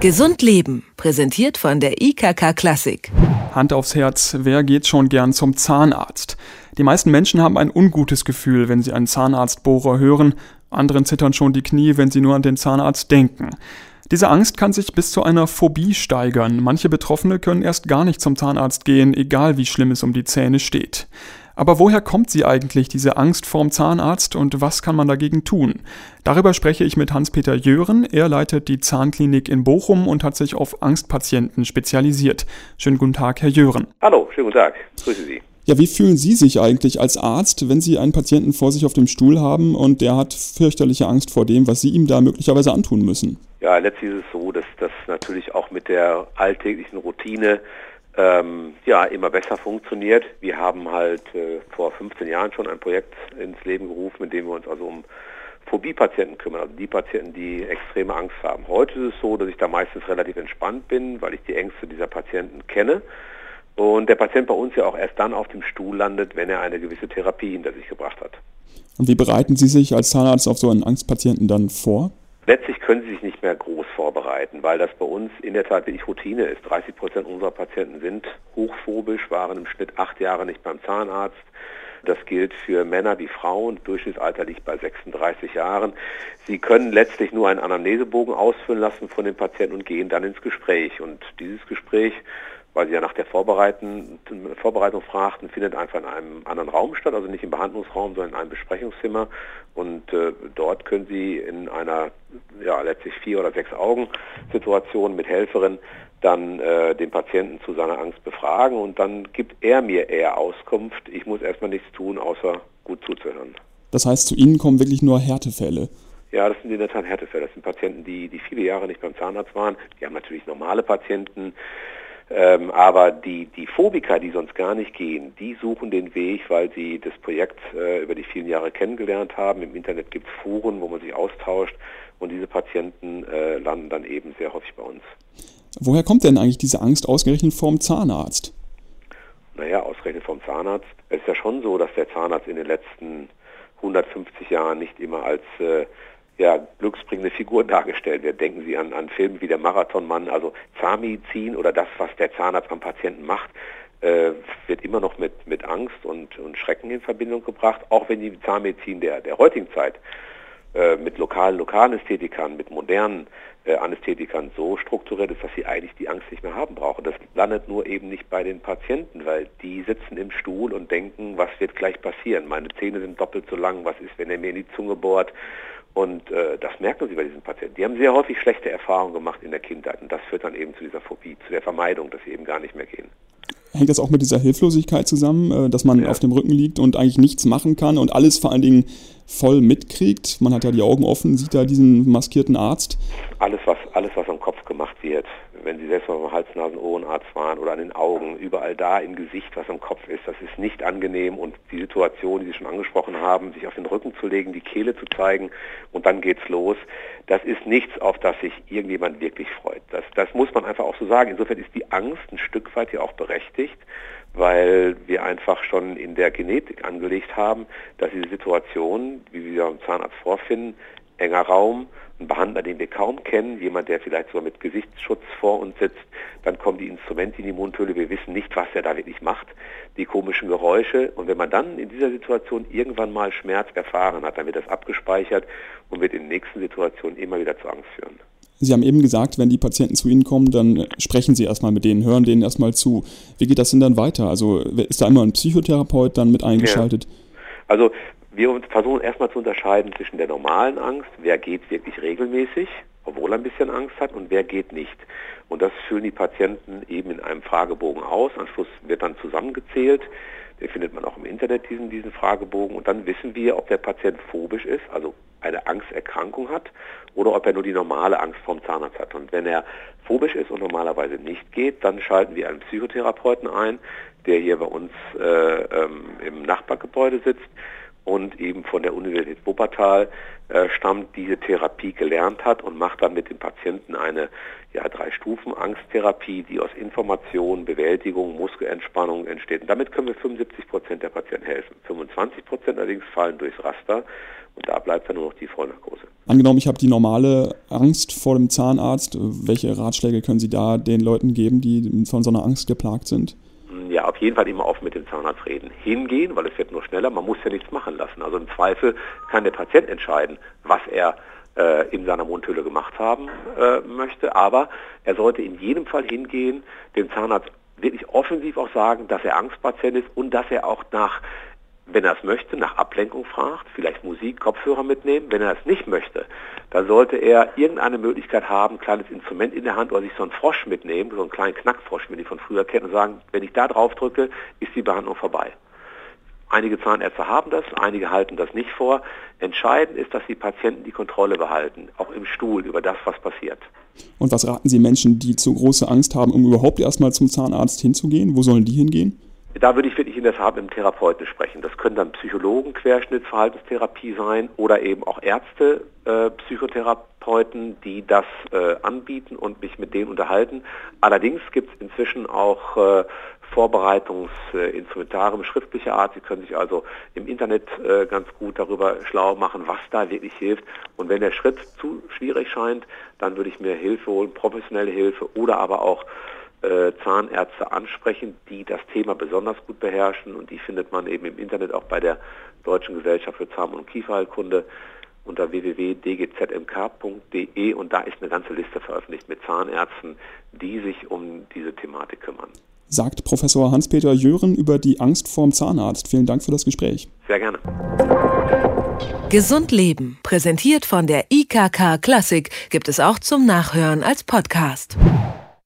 Gesund Leben, präsentiert von der IKK Klassik. Hand aufs Herz, wer geht schon gern zum Zahnarzt? Die meisten Menschen haben ein ungutes Gefühl, wenn sie einen Zahnarztbohrer hören, anderen zittern schon die Knie, wenn sie nur an den Zahnarzt denken. Diese Angst kann sich bis zu einer Phobie steigern. Manche Betroffene können erst gar nicht zum Zahnarzt gehen, egal wie schlimm es um die Zähne steht. Aber woher kommt sie eigentlich, diese Angst vorm Zahnarzt und was kann man dagegen tun? Darüber spreche ich mit Hans-Peter Jören. Er leitet die Zahnklinik in Bochum und hat sich auf Angstpatienten spezialisiert. Schönen guten Tag, Herr Jören. Hallo, schönen guten Tag. Grüße Sie. Ja, wie fühlen Sie sich eigentlich als Arzt, wenn Sie einen Patienten vor sich auf dem Stuhl haben und der hat fürchterliche Angst vor dem, was Sie ihm da möglicherweise antun müssen? Ja, letztlich ist es so, dass das natürlich auch mit der alltäglichen Routine ähm, ja, immer besser funktioniert. Wir haben halt äh, vor 15 Jahren schon ein Projekt ins Leben gerufen, mit dem wir uns also um Phobie-Patienten kümmern, also die Patienten, die extreme Angst haben. Heute ist es so, dass ich da meistens relativ entspannt bin, weil ich die Ängste dieser Patienten kenne. Und der Patient bei uns ja auch erst dann auf dem Stuhl landet, wenn er eine gewisse Therapie hinter sich gebracht hat. Und wie bereiten Sie sich als Zahnarzt auf so einen Angstpatienten dann vor? Letztlich können sie sich nicht mehr groß vorbereiten, weil das bei uns in der Tat wirklich Routine ist. 30 Prozent unserer Patienten sind hochphobisch, waren im Schnitt acht Jahre nicht beim Zahnarzt. Das gilt für Männer wie Frauen. Durchschnittsalter liegt bei 36 Jahren. Sie können letztlich nur einen Anamnesebogen ausfüllen lassen von den Patienten und gehen dann ins Gespräch. Und dieses Gespräch weil sie ja nach der Vorbereitung, fragten, findet einfach in einem anderen Raum statt, also nicht im Behandlungsraum, sondern in einem Besprechungszimmer. Und äh, dort können Sie in einer ja, letztlich vier oder sechs Augen Situation mit Helferin dann äh, den Patienten zu seiner Angst befragen und dann gibt er mir eher Auskunft. Ich muss erstmal nichts tun, außer gut zuzuhören. Das heißt, zu Ihnen kommen wirklich nur Härtefälle? Ja, das sind in der Tat Härtefälle. Das sind Patienten, die, die viele Jahre nicht beim Zahnarzt waren. Die haben natürlich normale Patienten, ähm, aber die, die Phobiker, die sonst gar nicht gehen, die suchen den Weg, weil sie das Projekt äh, über die vielen Jahre kennengelernt haben. Im Internet gibt es Foren, wo man sich austauscht und diese Patienten äh, landen dann eben sehr häufig bei uns. Woher kommt denn eigentlich diese Angst ausgerechnet vom Zahnarzt? Naja, ausgerechnet vom Zahnarzt. Es ist ja schon so, dass der Zahnarzt in den letzten 150 Jahren nicht immer als äh, ja, glücksbringende Figur dargestellt wird. Denken Sie an, an Filme wie der Marathonmann, also Zahnmedizin oder das, was der Zahnarzt am Patienten macht, äh, wird immer noch mit, mit Angst und, und Schrecken in Verbindung gebracht, auch wenn die Zahnmedizin der, der heutigen Zeit äh, mit lokalen Lokalanästhetikern, mit modernen äh, Anästhetikern so strukturiert ist, dass sie eigentlich die Angst nicht mehr haben brauchen. Das landet nur eben nicht bei den Patienten, weil die sitzen im Stuhl und denken, was wird gleich passieren? Meine Zähne sind doppelt so lang, was ist, wenn er mir in die Zunge bohrt? Und äh, das merken Sie bei diesen Patienten. Die haben sehr häufig schlechte Erfahrungen gemacht in der Kindheit und das führt dann eben zu dieser Phobie, zu der Vermeidung, dass sie eben gar nicht mehr gehen. Hängt das auch mit dieser Hilflosigkeit zusammen, äh, dass man ja. auf dem Rücken liegt und eigentlich nichts machen kann und alles vor allen Dingen voll mitkriegt? Man hat ja die Augen offen, sieht da diesen maskierten Arzt. Alles, was, alles, was am Kopf gemacht wird, wenn Sie selbst mal beim Hals-Nasen-Ohrenarzt waren oder an den Augen, überall da im Gesicht, was am Kopf ist, das ist nicht angenehm und die Situation, die Sie schon angesprochen haben, sich auf den Rücken zu legen, die Kehle zu zeigen und dann geht's los, das ist nichts, auf das sich irgendjemand wirklich freut. Das, das muss man einfach auch so sagen. Insofern ist die Angst ein Stück weit ja auch berechtigt, weil wir einfach schon in der Genetik angelegt haben, dass diese Situation, wie wir am Zahnarzt vorfinden, enger Raum, ein Behandler, den wir kaum kennen, jemand, der vielleicht sogar mit Gesichtsschutz vor uns sitzt, dann kommen die Instrumente in die Mundhöhle, wir wissen nicht, was er da wirklich macht, die komischen Geräusche und wenn man dann in dieser Situation irgendwann mal Schmerz erfahren hat, dann wird das abgespeichert und wird in den nächsten Situationen immer wieder zur Angst führen. Sie haben eben gesagt, wenn die Patienten zu Ihnen kommen, dann sprechen Sie erstmal mit denen, hören denen erstmal zu. Wie geht das denn dann weiter? Also ist da immer ein Psychotherapeut dann mit eingeschaltet? Ja. Also wir versuchen erstmal zu unterscheiden zwischen der normalen Angst, wer geht wirklich regelmäßig, obwohl er ein bisschen Angst hat, und wer geht nicht. Und das füllen die Patienten eben in einem Fragebogen aus. Am Schluss wird dann zusammengezählt. Den findet man auch im Internet, diesen, diesen Fragebogen. Und dann wissen wir, ob der Patient phobisch ist, also eine Angsterkrankung hat, oder ob er nur die normale Angst vom Zahnarzt hat. Und wenn er phobisch ist und normalerweise nicht geht, dann schalten wir einen Psychotherapeuten ein, der hier bei uns äh, ähm, im Nachbargebäude sitzt und eben von der Universität Wuppertal äh, stammt, diese Therapie gelernt hat und macht dann mit dem Patienten eine ja, drei Stufen Angsttherapie, die aus Information, Bewältigung, Muskelentspannung entsteht. Und damit können wir 75 Prozent der Patienten helfen. 25 Prozent allerdings fallen durchs Raster Und da bleibt dann nur noch die Vollnarkose. Angenommen, ich habe die normale Angst vor dem Zahnarzt. Welche Ratschläge können Sie da den Leuten geben, die von so einer Angst geplagt sind? Ja, auf jeden Fall immer offen mit dem Zahnarzt reden. Hingehen, weil es wird nur schneller. Man muss ja nichts machen lassen. Also im Zweifel kann der Patient entscheiden, was er äh, in seiner Mundhöhle gemacht haben äh, möchte. Aber er sollte in jedem Fall hingehen, dem Zahnarzt wirklich offensiv auch sagen, dass er Angstpatient ist und dass er auch nach wenn er es möchte, nach Ablenkung fragt, vielleicht Musik, Kopfhörer mitnehmen. Wenn er es nicht möchte, dann sollte er irgendeine Möglichkeit haben, ein kleines Instrument in der Hand oder sich so einen Frosch mitnehmen, so einen kleinen Knackfrosch, den ich von früher kenne, und sagen, wenn ich da drauf drücke, ist die Behandlung vorbei. Einige Zahnärzte haben das, einige halten das nicht vor. Entscheidend ist, dass die Patienten die Kontrolle behalten, auch im Stuhl, über das, was passiert. Und was raten Sie Menschen, die zu große Angst haben, um überhaupt erstmal zum Zahnarzt hinzugehen? Wo sollen die hingehen? Da würde ich wirklich in der Tat mit dem Therapeuten sprechen. Das können dann Psychologen, Querschnittsverhaltenstherapie sein oder eben auch Ärzte, äh, Psychotherapeuten, die das äh, anbieten und mich mit denen unterhalten. Allerdings gibt es inzwischen auch äh, Vorbereitungsinstrumentarium schriftlicher Art. Sie können sich also im Internet äh, ganz gut darüber schlau machen, was da wirklich hilft. Und wenn der Schritt zu schwierig scheint, dann würde ich mir Hilfe holen, professionelle Hilfe oder aber auch äh, Zahnärzte ansprechen, die das Thema besonders gut beherrschen und die findet man eben im Internet auch bei der Deutschen Gesellschaft für Zahn- und Kieferheilkunde unter www.dgzmk.de und da ist eine ganze Liste veröffentlicht mit Zahnärzten, die sich um diese Thematik kümmern. Sagt Professor Hans-Peter Jören über die Angst vorm Zahnarzt. Vielen Dank für das Gespräch. Sehr gerne. Gesund Leben, präsentiert von der IKK Klassik, gibt es auch zum Nachhören als Podcast.